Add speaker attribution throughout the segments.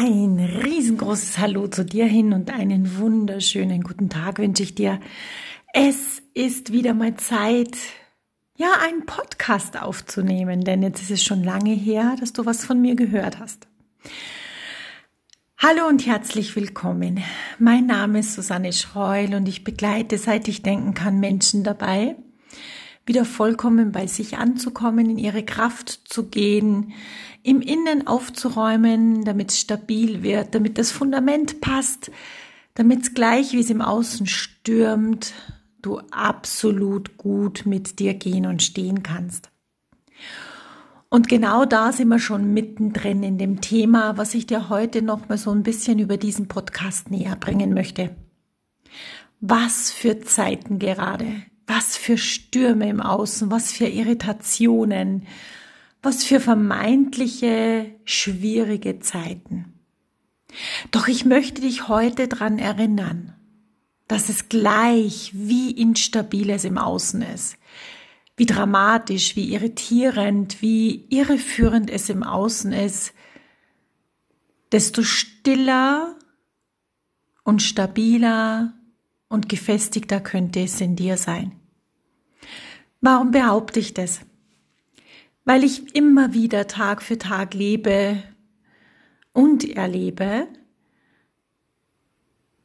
Speaker 1: Ein riesengroßes Hallo zu dir hin und einen wunderschönen guten Tag wünsche ich dir. Es ist wieder mal Zeit, ja, einen Podcast aufzunehmen, denn jetzt ist es schon lange her, dass du was von mir gehört hast. Hallo und herzlich willkommen. Mein Name ist Susanne Schreul und ich begleite, seit ich denken kann, Menschen dabei, wieder vollkommen bei sich anzukommen, in ihre Kraft zu gehen, im Innen aufzuräumen, damit es stabil wird, damit das Fundament passt, damit es gleich, wie es im Außen stürmt, du absolut gut mit dir gehen und stehen kannst. Und genau da sind wir schon mittendrin in dem Thema, was ich dir heute noch mal so ein bisschen über diesen Podcast näher bringen möchte. Was für Zeiten gerade, was für Stürme im Außen, was für Irritationen, was für vermeintliche schwierige Zeiten. Doch ich möchte dich heute dran erinnern, dass es gleich wie instabil es im Außen ist, wie dramatisch, wie irritierend, wie irreführend es im Außen ist, desto stiller und stabiler und gefestigter könnte es in dir sein. Warum behaupte ich das? weil ich immer wieder Tag für Tag lebe und erlebe,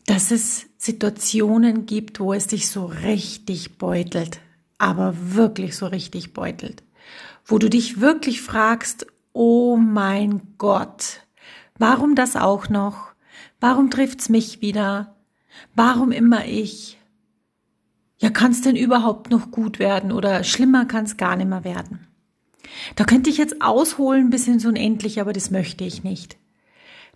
Speaker 1: dass es Situationen gibt, wo es dich so richtig beutelt, aber wirklich so richtig beutelt, wo du dich wirklich fragst, oh mein Gott, warum das auch noch? Warum trifft's mich wieder? Warum immer ich? Ja, kann's denn überhaupt noch gut werden oder schlimmer kann's gar nicht mehr werden? Da könnte ich jetzt ausholen bis ins Unendliche, aber das möchte ich nicht.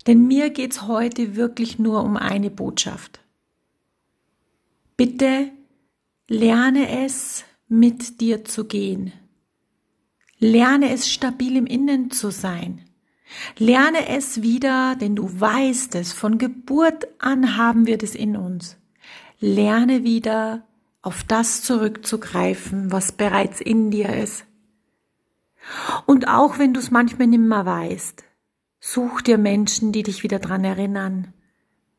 Speaker 1: Denn mir geht's heute wirklich nur um eine Botschaft. Bitte lerne es, mit dir zu gehen. Lerne es, stabil im Innen zu sein. Lerne es wieder, denn du weißt es, von Geburt an haben wir das in uns. Lerne wieder, auf das zurückzugreifen, was bereits in dir ist. Und auch wenn du es manchmal nimmer weißt, such dir Menschen, die dich wieder dran erinnern.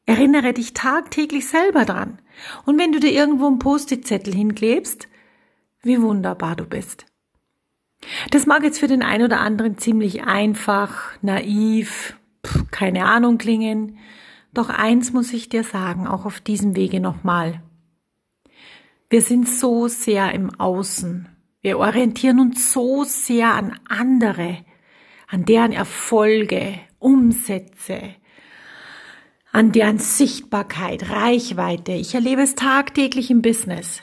Speaker 1: Erinnere dich tagtäglich selber dran. Und wenn du dir irgendwo einen Post-it-Zettel hinklebst, wie wunderbar du bist. Das mag jetzt für den einen oder anderen ziemlich einfach, naiv, keine Ahnung klingen. Doch eins muss ich dir sagen, auch auf diesem Wege nochmal. Wir sind so sehr im Außen wir orientieren uns so sehr an andere, an deren Erfolge, Umsätze, an deren Sichtbarkeit, Reichweite. Ich erlebe es tagtäglich im Business.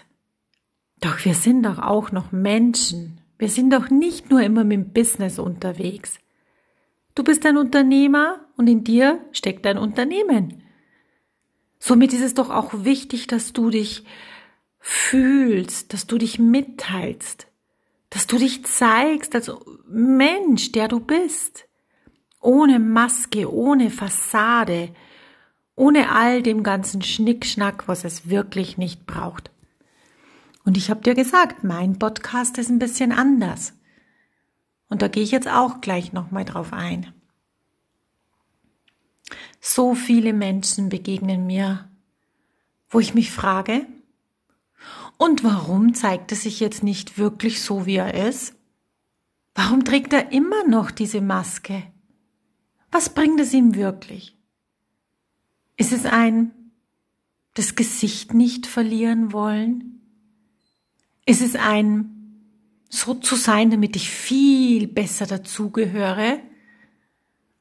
Speaker 1: Doch wir sind doch auch noch Menschen. Wir sind doch nicht nur immer mit dem Business unterwegs. Du bist ein Unternehmer und in dir steckt ein Unternehmen. Somit ist es doch auch wichtig, dass du dich fühlst, dass du dich mitteilst, dass du dich zeigst als Mensch, der du bist, ohne Maske, ohne Fassade, ohne all dem ganzen Schnickschnack, was es wirklich nicht braucht. Und ich habe dir gesagt, mein Podcast ist ein bisschen anders. Und da gehe ich jetzt auch gleich nochmal drauf ein. So viele Menschen begegnen mir, wo ich mich frage, und warum zeigt er sich jetzt nicht wirklich so, wie er ist? Warum trägt er immer noch diese Maske? Was bringt es ihm wirklich? Ist es ein das Gesicht nicht verlieren wollen? Ist es ein so zu sein, damit ich viel besser dazugehöre?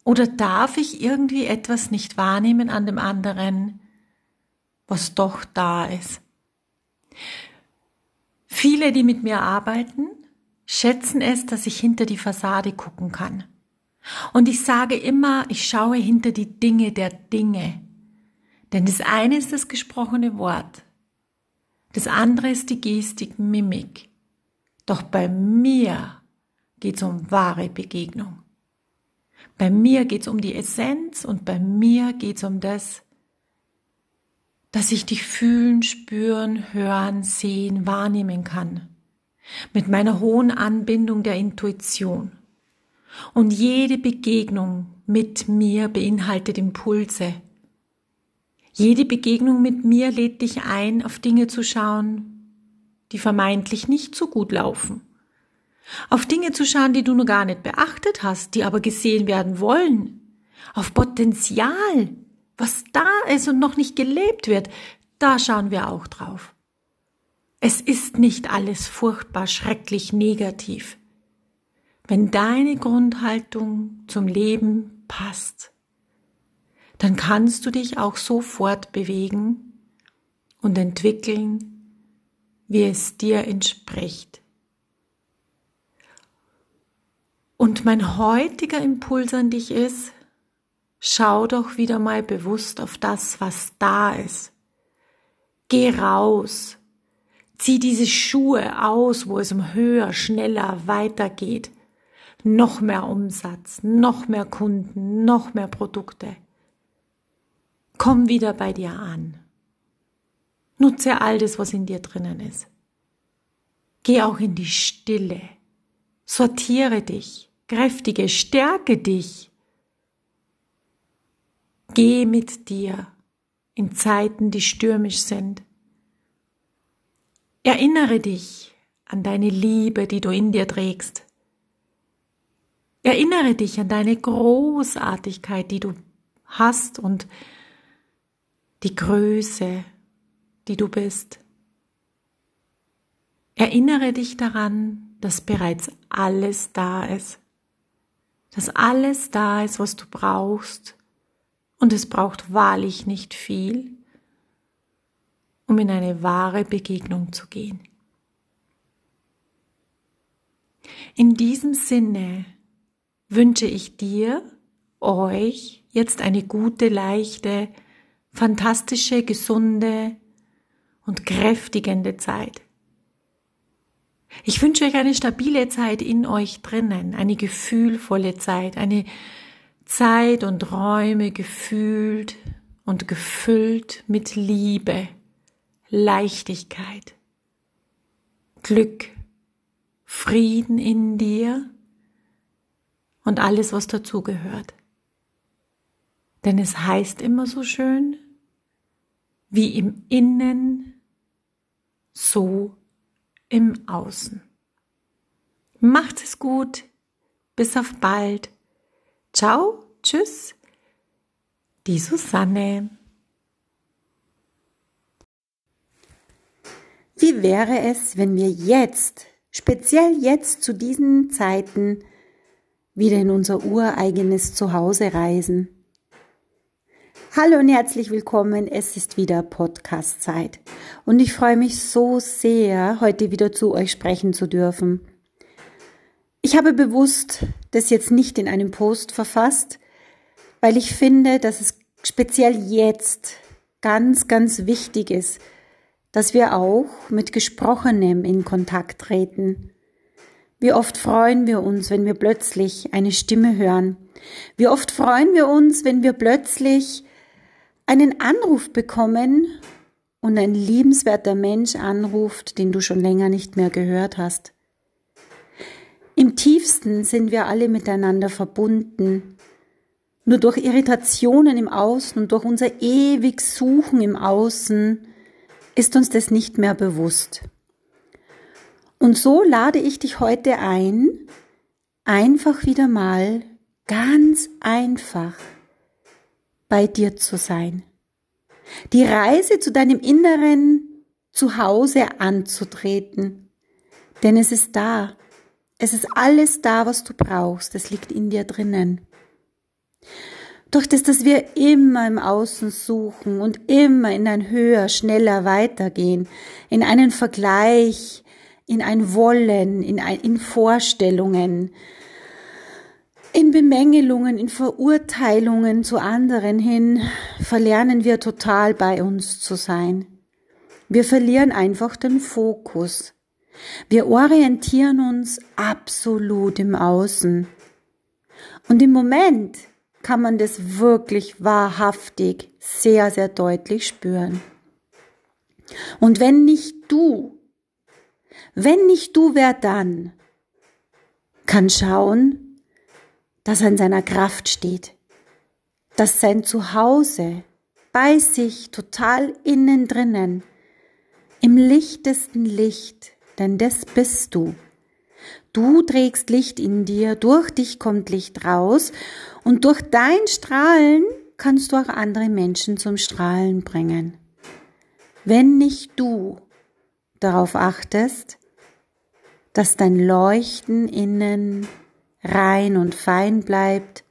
Speaker 1: Oder darf ich irgendwie etwas nicht wahrnehmen an dem anderen, was doch da ist? Viele, die mit mir arbeiten, schätzen es, dass ich hinter die Fassade gucken kann. Und ich sage immer, ich schaue hinter die Dinge der Dinge. Denn das eine ist das gesprochene Wort. Das andere ist die Gestik, Mimik. Doch bei mir geht es um wahre Begegnung. Bei mir geht es um die Essenz und bei mir geht es um das, dass ich dich fühlen, spüren, hören, sehen, wahrnehmen kann. Mit meiner hohen Anbindung der Intuition. Und jede Begegnung mit mir beinhaltet Impulse. Jede Begegnung mit mir lädt dich ein, auf Dinge zu schauen, die vermeintlich nicht so gut laufen. Auf Dinge zu schauen, die du nur gar nicht beachtet hast, die aber gesehen werden wollen. Auf Potenzial, was da ist und noch nicht gelebt wird, da schauen wir auch drauf. Es ist nicht alles furchtbar, schrecklich, negativ. Wenn deine Grundhaltung zum Leben passt, dann kannst du dich auch so fortbewegen und entwickeln, wie es dir entspricht. Und mein heutiger Impuls an dich ist, schau doch wieder mal bewusst auf das, was da ist. Geh raus, zieh diese Schuhe aus, wo es um höher, schneller weitergeht. Noch mehr Umsatz, noch mehr Kunden, noch mehr Produkte. Komm wieder bei dir an. Nutze all das, was in dir drinnen ist. Geh auch in die Stille. Sortiere dich, kräftige, stärke dich. Geh mit dir in Zeiten, die stürmisch sind. Erinnere dich an deine Liebe, die du in dir trägst. Erinnere dich an deine Großartigkeit, die du hast und die Größe, die du bist. Erinnere dich daran, dass bereits alles da ist. Dass alles da ist, was du brauchst. Und es braucht wahrlich nicht viel, um in eine wahre Begegnung zu gehen. In diesem Sinne wünsche ich dir, euch jetzt eine gute, leichte, fantastische, gesunde und kräftigende Zeit. Ich wünsche euch eine stabile Zeit in euch drinnen, eine gefühlvolle Zeit, eine Zeit und Räume gefühlt und gefüllt mit Liebe, Leichtigkeit, Glück, Frieden in dir und alles, was dazugehört. Denn es heißt immer so schön, wie im Innen, so im Außen. Macht es gut. Bis auf bald. Ciao, tschüss. Die Susanne.
Speaker 2: Wie wäre es, wenn wir jetzt, speziell jetzt zu diesen Zeiten, wieder in unser ureigenes Zuhause reisen? Hallo und herzlich willkommen. Es ist wieder Podcast-Zeit. Und ich freue mich so sehr, heute wieder zu euch sprechen zu dürfen. Ich habe bewusst das jetzt nicht in einem Post verfasst, weil ich finde, dass es speziell jetzt ganz, ganz wichtig ist, dass wir auch mit Gesprochenem in Kontakt treten. Wie oft freuen wir uns, wenn wir plötzlich eine Stimme hören. Wie oft freuen wir uns, wenn wir plötzlich einen Anruf bekommen und ein liebenswerter Mensch anruft, den du schon länger nicht mehr gehört hast. Im tiefsten sind wir alle miteinander verbunden. Nur durch Irritationen im Außen und durch unser ewig Suchen im Außen ist uns das nicht mehr bewusst. Und so lade ich dich heute ein, einfach wieder mal ganz einfach bei dir zu sein. Die Reise zu deinem inneren Zuhause anzutreten. Denn es ist da. Es ist alles da, was du brauchst. Es liegt in dir drinnen. Durch das, dass wir immer im Außen suchen und immer in ein höher, schneller weitergehen, in einen Vergleich, in ein Wollen, in, ein, in Vorstellungen, in Bemängelungen, in Verurteilungen zu anderen hin verlernen wir total bei uns zu sein. Wir verlieren einfach den Fokus. Wir orientieren uns absolut im Außen. Und im Moment kann man das wirklich wahrhaftig sehr, sehr deutlich spüren. Und wenn nicht du, wenn nicht du, wer dann? Kann schauen, dass er in seiner Kraft steht, dass sein Zuhause bei sich total innen drinnen, im lichtesten Licht, denn das bist du. Du trägst Licht in dir, durch dich kommt Licht raus und durch dein Strahlen kannst du auch andere Menschen zum Strahlen bringen. Wenn nicht du darauf achtest, dass dein Leuchten innen rein und fein bleibt,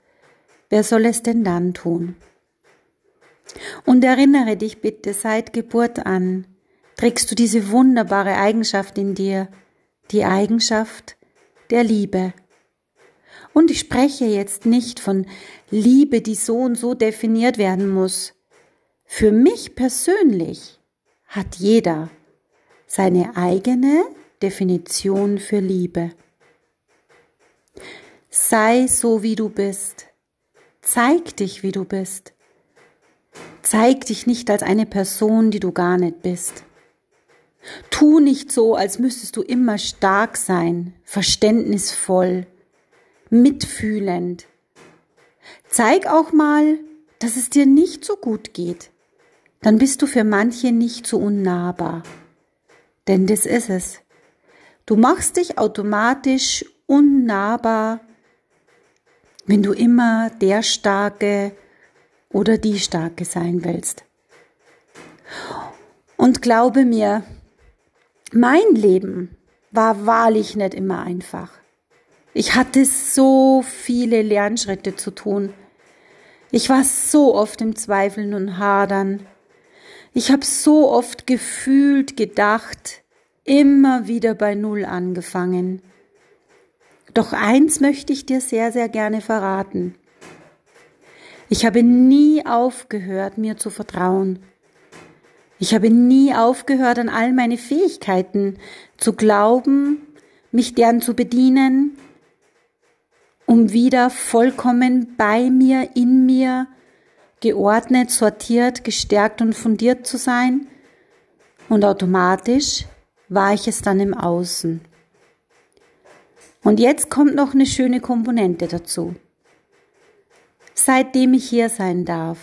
Speaker 2: wer soll es denn dann tun? Und erinnere dich bitte seit Geburt an, trägst du diese wunderbare Eigenschaft in dir, die Eigenschaft der Liebe. Und ich spreche jetzt nicht von Liebe, die so und so definiert werden muss. Für mich persönlich hat jeder seine eigene Definition für Liebe. Sei so, wie du bist. Zeig dich, wie du bist. Zeig dich nicht als eine Person, die du gar nicht bist. Tu nicht so, als müsstest du immer stark sein, verständnisvoll, mitfühlend. Zeig auch mal, dass es dir nicht so gut geht. Dann bist du für manche nicht so unnahbar. Denn das ist es. Du machst dich automatisch unnahbar wenn du immer der Starke oder die Starke sein willst. Und glaube mir, mein Leben war wahrlich nicht immer einfach. Ich hatte so viele Lernschritte zu tun. Ich war so oft im Zweifeln und Hadern. Ich habe so oft gefühlt, gedacht, immer wieder bei Null angefangen. Doch eins möchte ich dir sehr, sehr gerne verraten. Ich habe nie aufgehört, mir zu vertrauen. Ich habe nie aufgehört, an all meine Fähigkeiten zu glauben, mich deren zu bedienen, um wieder vollkommen bei mir, in mir, geordnet, sortiert, gestärkt und fundiert zu sein. Und automatisch war ich es dann im Außen. Und jetzt kommt noch eine schöne Komponente dazu. Seitdem ich hier sein darf,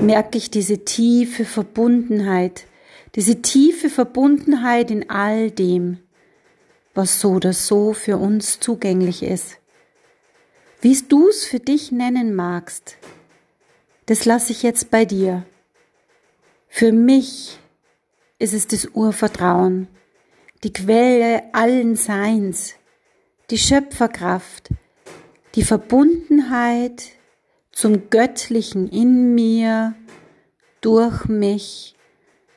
Speaker 2: merke ich diese tiefe Verbundenheit, diese tiefe Verbundenheit in all dem, was so oder so für uns zugänglich ist. Wie du es für dich nennen magst, das lasse ich jetzt bei dir. Für mich ist es das Urvertrauen, die Quelle allen Seins, die Schöpferkraft, die Verbundenheit zum Göttlichen in mir, durch mich,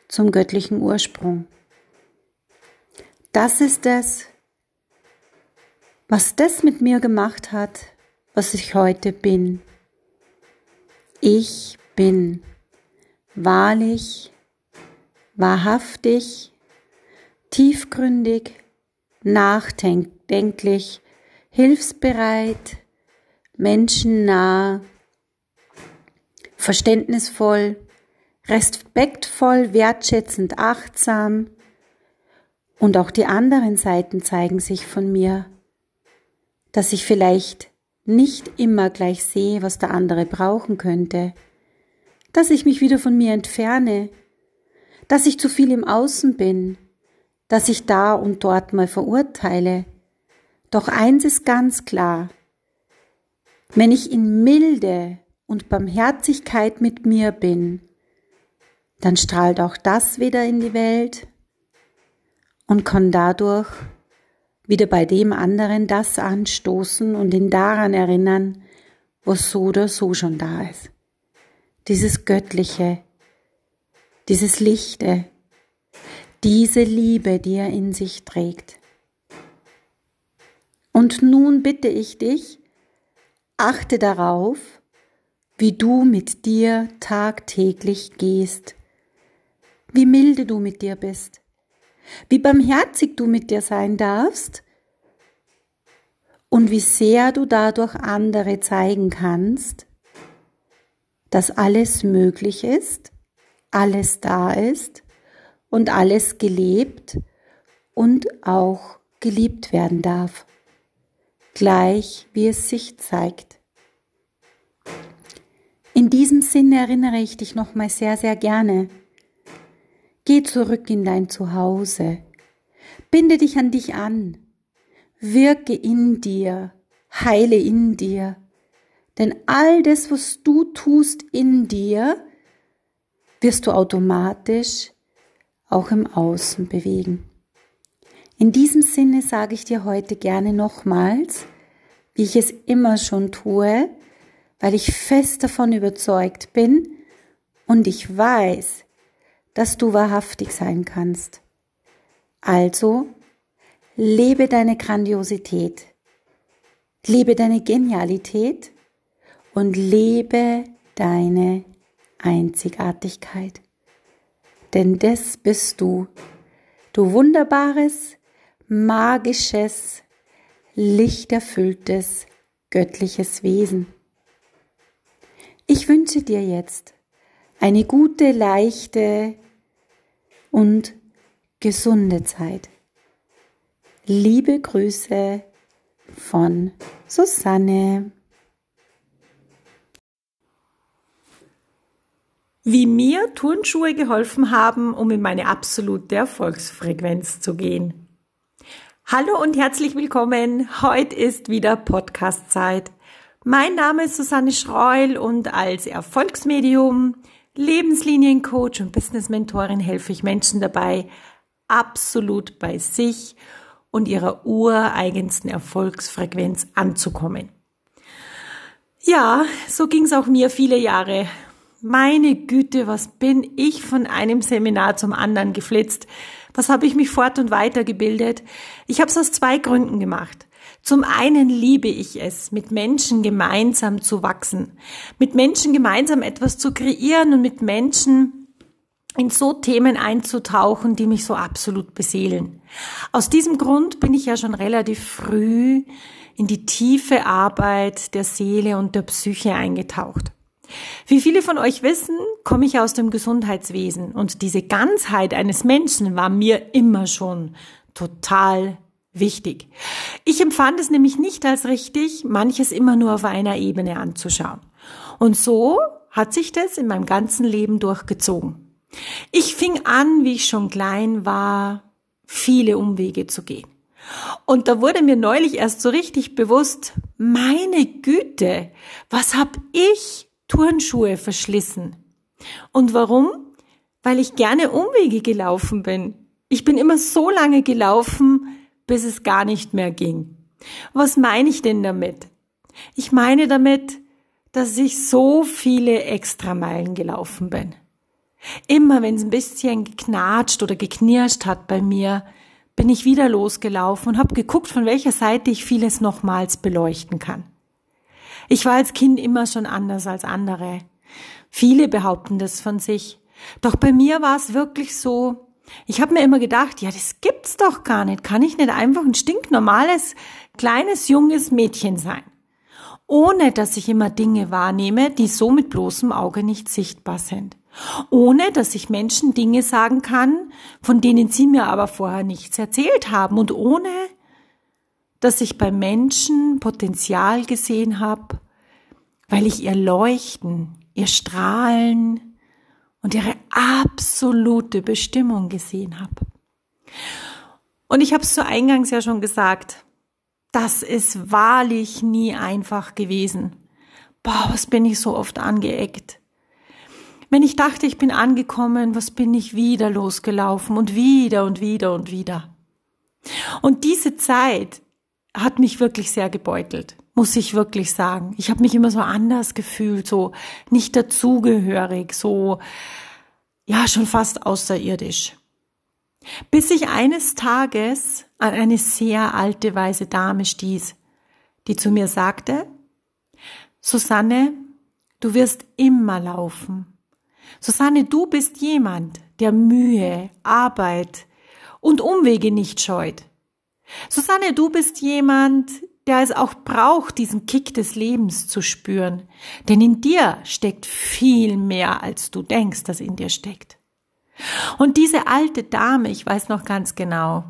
Speaker 2: zum göttlichen Ursprung. Das ist es, was das mit mir gemacht hat, was ich heute bin. Ich bin wahrlich, wahrhaftig, tiefgründig, nachdenklich, hilfsbereit, menschennah, verständnisvoll, respektvoll, wertschätzend, achtsam. Und auch die anderen Seiten zeigen sich von mir, dass ich vielleicht nicht immer gleich sehe, was der andere brauchen könnte, dass ich mich wieder von mir entferne, dass ich zu viel im Außen bin, dass ich da und dort mal verurteile. Doch eins ist ganz klar. Wenn ich in Milde und Barmherzigkeit mit mir bin, dann strahlt auch das wieder in die Welt und kann dadurch wieder bei dem anderen das anstoßen und ihn daran erinnern, was so oder so schon da ist. Dieses Göttliche, dieses Lichte, diese Liebe, die er in sich trägt. Und nun bitte ich dich, achte darauf, wie du mit dir tagtäglich gehst, wie milde du mit dir bist, wie barmherzig du mit dir sein darfst und wie sehr du dadurch andere zeigen kannst, dass alles möglich ist, alles da ist und alles gelebt und auch geliebt werden darf. Gleich wie es sich zeigt. In diesem Sinne erinnere ich dich nochmal sehr, sehr gerne. Geh zurück in dein Zuhause. Binde dich an dich an. Wirke in dir. Heile in dir. Denn all das, was du tust in dir, wirst du automatisch auch im Außen bewegen. In diesem Sinne sage ich dir heute gerne nochmals, wie ich es immer schon tue, weil ich fest davon überzeugt bin und ich weiß, dass du wahrhaftig sein kannst. Also, lebe deine Grandiosität, lebe deine Genialität und lebe deine Einzigartigkeit. Denn das bist du, du wunderbares, magisches, lichterfülltes, göttliches Wesen. Ich wünsche dir jetzt eine gute, leichte und gesunde Zeit. Liebe Grüße von Susanne.
Speaker 1: Wie mir Turnschuhe geholfen haben, um in meine absolute Erfolgsfrequenz zu gehen. Hallo und herzlich willkommen. Heute ist wieder Podcast-Zeit. Mein Name ist Susanne Schreul und als Erfolgsmedium, Lebensliniencoach und Business-Mentorin helfe ich Menschen dabei, absolut bei sich und ihrer ureigensten Erfolgsfrequenz anzukommen. Ja, so ging es auch mir viele Jahre. Meine Güte, was bin ich von einem Seminar zum anderen geflitzt was habe ich mich fort und weiter gebildet? Ich habe es aus zwei Gründen gemacht. Zum einen liebe ich es, mit Menschen gemeinsam zu wachsen, mit Menschen gemeinsam etwas zu kreieren und mit Menschen in so Themen einzutauchen, die mich so absolut beseelen. Aus diesem Grund bin ich ja schon relativ früh in die tiefe Arbeit der Seele und der Psyche eingetaucht. Wie viele von euch wissen, komme ich aus dem Gesundheitswesen und diese Ganzheit eines Menschen war mir immer schon total wichtig. Ich empfand es nämlich nicht als richtig, manches immer nur auf einer Ebene anzuschauen. Und so hat sich das in meinem ganzen Leben durchgezogen. Ich fing an, wie ich schon klein war, viele Umwege zu gehen. Und da wurde mir neulich erst so richtig bewusst, meine Güte, was hab ich Turnschuhe verschlissen. Und warum? Weil ich gerne Umwege gelaufen bin. Ich bin immer so lange gelaufen, bis es gar nicht mehr ging. Was meine ich denn damit? Ich meine damit, dass ich so viele Extrameilen gelaufen bin. Immer wenn es ein bisschen geknatscht oder geknirscht hat bei mir, bin ich wieder losgelaufen und habe geguckt, von welcher Seite ich vieles nochmals beleuchten kann. Ich war als Kind immer schon anders als andere. Viele behaupten das von sich. Doch bei mir war es wirklich so, ich habe mir immer gedacht, ja, das gibt's doch gar nicht. Kann ich nicht einfach ein stinknormales, kleines, junges Mädchen sein? Ohne dass ich immer Dinge wahrnehme, die so mit bloßem Auge nicht sichtbar sind. Ohne dass ich Menschen Dinge sagen kann, von denen sie mir aber vorher nichts erzählt haben. Und ohne dass ich bei Menschen Potenzial gesehen habe, weil ich ihr Leuchten, ihr Strahlen und ihre absolute Bestimmung gesehen habe. Und ich habe es zu Eingangs ja schon gesagt, das ist wahrlich nie einfach gewesen. Boah, was bin ich so oft angeeckt. Wenn ich dachte, ich bin angekommen, was bin ich wieder losgelaufen und wieder und wieder und wieder. Und diese Zeit, hat mich wirklich sehr gebeutelt, muss ich wirklich sagen. Ich habe mich immer so anders gefühlt, so nicht dazugehörig, so ja schon fast außerirdisch. Bis ich eines Tages an eine sehr alte weise Dame stieß, die zu mir sagte, Susanne, du wirst immer laufen. Susanne, du bist jemand, der Mühe, Arbeit und Umwege nicht scheut. Susanne, du bist jemand, der es auch braucht, diesen Kick des Lebens zu spüren. Denn in dir steckt viel mehr, als du denkst, dass in dir steckt. Und diese alte Dame, ich weiß noch ganz genau,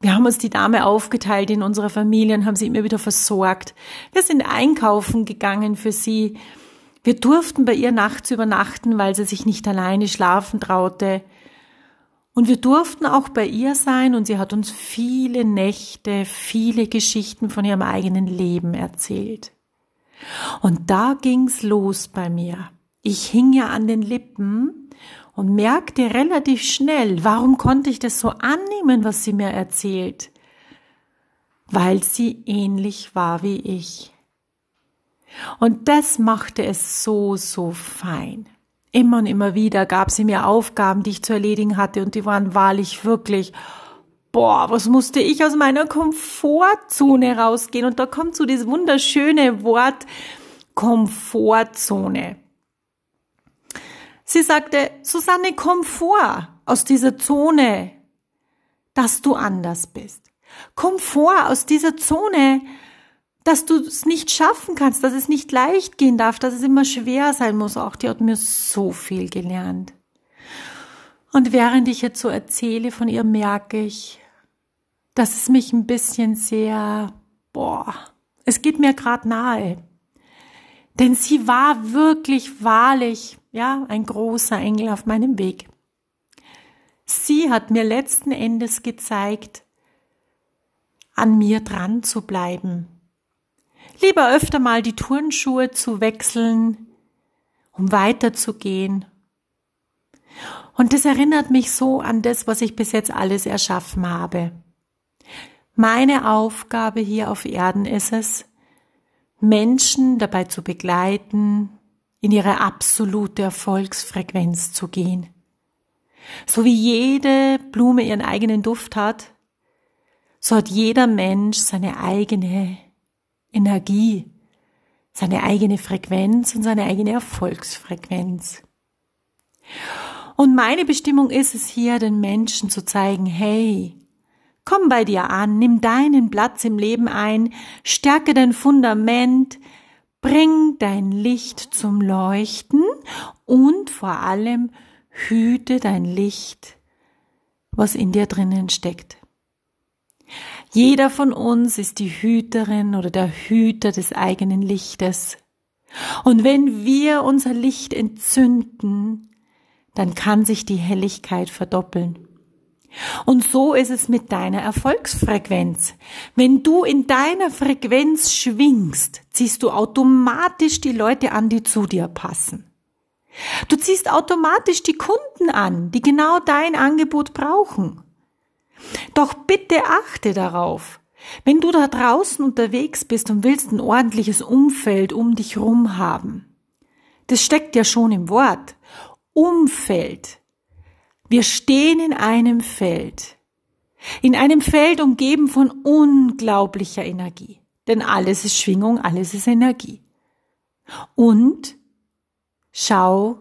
Speaker 1: Wir haben uns die Dame aufgeteilt in unserer Familie und haben sie immer wieder versorgt. Wir sind einkaufen gegangen für sie. Wir durften bei ihr nachts übernachten, weil sie sich nicht alleine schlafen traute. Und wir durften auch bei ihr sein und sie hat uns viele Nächte, viele Geschichten von ihrem eigenen Leben erzählt. Und da ging's los bei mir. Ich hing ja an den Lippen und merkte relativ schnell, warum konnte ich das so annehmen, was sie mir erzählt? Weil sie ähnlich war wie ich. Und das machte es so, so fein. Immer und immer wieder gab sie mir Aufgaben, die ich zu erledigen hatte, und die waren wahrlich wirklich, boah, was musste ich aus meiner Komfortzone rausgehen? Und da kommt so dieses wunderschöne Wort Komfortzone. Sie sagte, Susanne, komm vor aus dieser Zone, dass du anders bist. Komm vor aus dieser Zone, dass du es nicht schaffen kannst, dass es nicht leicht gehen darf, dass es immer schwer sein muss. Auch die hat mir so viel gelernt. Und während ich jetzt so erzähle von ihr, merke ich, dass es mich ein bisschen sehr, boah, es geht mir gerade nahe. Denn sie war wirklich wahrlich ja, ein großer Engel auf meinem Weg. Sie hat mir letzten Endes gezeigt, an mir dran zu bleiben. Lieber öfter mal die Turnschuhe zu wechseln, um weiterzugehen. Und das erinnert mich so an das, was ich bis jetzt alles erschaffen habe. Meine Aufgabe hier auf Erden ist es, Menschen dabei zu begleiten, in ihre absolute Erfolgsfrequenz zu gehen. So wie jede Blume ihren eigenen Duft hat, so hat jeder Mensch seine eigene Energie, seine eigene Frequenz und seine eigene Erfolgsfrequenz. Und meine Bestimmung ist es hier, den Menschen zu zeigen, hey, komm bei dir an, nimm deinen Platz im Leben ein, stärke dein Fundament, Bring dein Licht zum Leuchten und vor allem hüte dein Licht, was in dir drinnen steckt. Jeder von uns ist die Hüterin oder der Hüter des eigenen Lichtes. Und wenn wir unser Licht entzünden, dann kann sich die Helligkeit verdoppeln. Und so ist es mit deiner Erfolgsfrequenz. Wenn du in deiner Frequenz schwingst, ziehst du automatisch die Leute an, die zu dir passen. Du ziehst automatisch die Kunden an, die genau dein Angebot brauchen. Doch bitte achte darauf, wenn du da draußen unterwegs bist und willst ein ordentliches Umfeld um dich rum haben. Das steckt ja schon im Wort. Umfeld. Wir stehen in einem Feld. In einem Feld umgeben von unglaublicher Energie. Denn alles ist Schwingung, alles ist Energie. Und schau,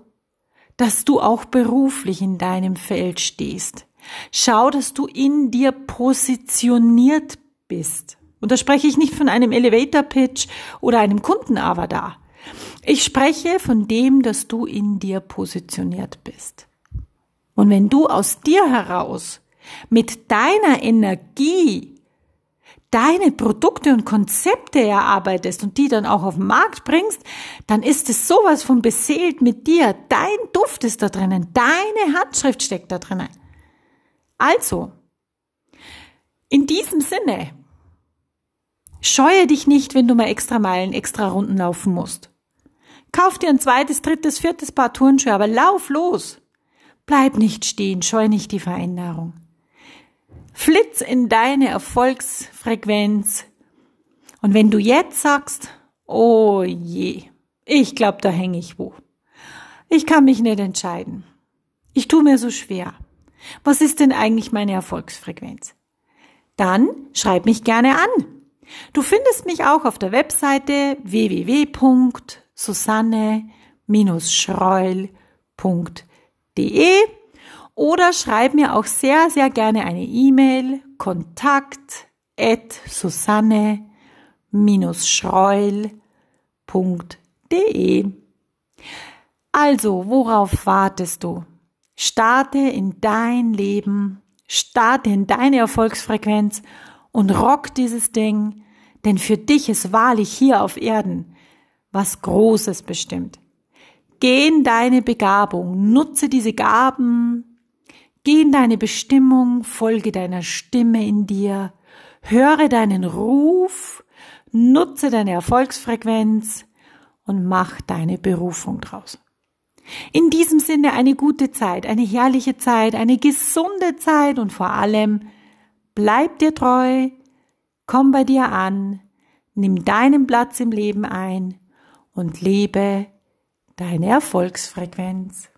Speaker 1: dass du auch beruflich in deinem Feld stehst. Schau, dass du in dir positioniert bist. Und da spreche ich nicht von einem Elevator Pitch oder einem Kundenavatar. Ich spreche von dem, dass du in dir positioniert bist. Und wenn du aus dir heraus mit deiner Energie deine Produkte und Konzepte erarbeitest und die dann auch auf den Markt bringst, dann ist es sowas von beseelt mit dir. Dein Duft ist da drinnen, deine Handschrift steckt da drinnen. Also, in diesem Sinne, scheue dich nicht, wenn du mal extra Meilen, extra Runden laufen musst. Kauf dir ein zweites, drittes, viertes Paar Turnschuhe, aber lauf los. Bleib nicht stehen, scheu nicht die Veränderung. Flitz in deine Erfolgsfrequenz. Und wenn du jetzt sagst, oh je, ich glaube, da hänge ich wo. Ich kann mich nicht entscheiden. Ich tue mir so schwer. Was ist denn eigentlich meine Erfolgsfrequenz? Dann schreib mich gerne an. Du findest mich auch auf der Webseite www.susanne-schreul.de oder schreib mir auch sehr, sehr gerne eine E-Mail kontakt at susanne-schreul.de. Also, worauf wartest du? Starte in dein Leben Starte in deine Erfolgsfrequenz und rock dieses Ding, denn für dich ist wahrlich hier auf Erden was Großes bestimmt. Geh in deine Begabung, nutze diese Gaben, geh in deine Bestimmung, folge deiner Stimme in dir, höre deinen Ruf, nutze deine Erfolgsfrequenz und mach deine Berufung draus. In diesem Sinne eine gute Zeit, eine herrliche Zeit, eine gesunde Zeit und vor allem bleib dir treu, komm bei dir an, nimm deinen Platz im Leben ein und lebe deine Erfolgsfrequenz.